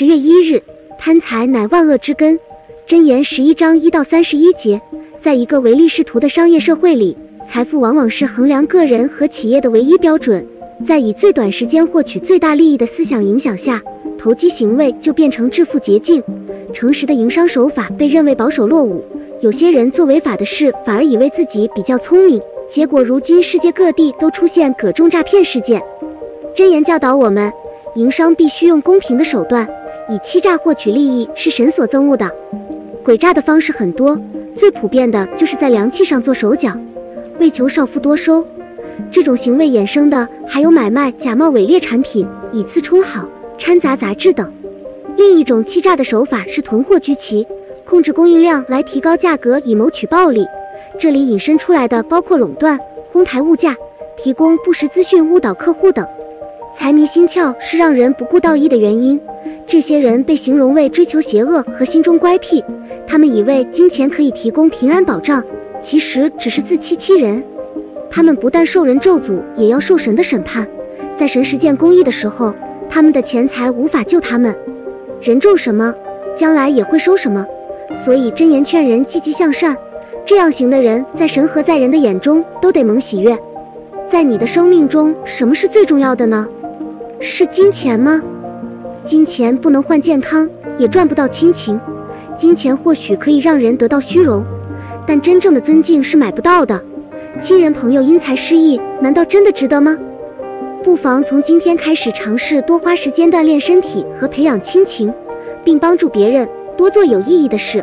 十月一日，贪财乃万恶之根。箴言十一章一到三十一节，在一个唯利是图的商业社会里，财富往往是衡量个人和企业的唯一标准。在以最短时间获取最大利益的思想影响下，投机行为就变成致富捷径。诚实的营商手法被认为保守落伍，有些人做违法的事，反而以为自己比较聪明，结果如今世界各地都出现各种诈骗事件。箴言教导我们，营商必须用公平的手段，以欺诈获取利益是神所憎恶的。诡诈的方式很多，最普遍的就是在良器上做手脚，为求少付多收。这种行为衍生的还有买卖假冒伪劣产品，以次充好、掺杂杂质等。另一种欺诈的手法是囤货居奇，控制供应量来提高价格以谋取暴利。这里引申出来的包括垄断、哄抬物价、提供不实资讯误导客户等。财迷心窍是让人不顾道义的原因。这些人被形容为追求邪恶和心中乖僻，他们以为金钱可以提供平安保障，其实只是自欺欺人。他们不但受人咒诅，也要受神的审判。在神实践公义的时候，他们的钱财无法救他们。人种什么，将来也会收什么。所以真言劝人积极向善，这样行的人，在神和在人的眼中都得蒙喜悦。在你的生命中，什么是最重要的呢？是金钱吗？金钱不能换健康，也赚不到亲情。金钱或许可以让人得到虚荣，但真正的尊敬是买不到的。亲人朋友因财失义，难道真的值得吗？不妨从今天开始尝试多花时间锻炼身体和培养亲情，并帮助别人，多做有意义的事。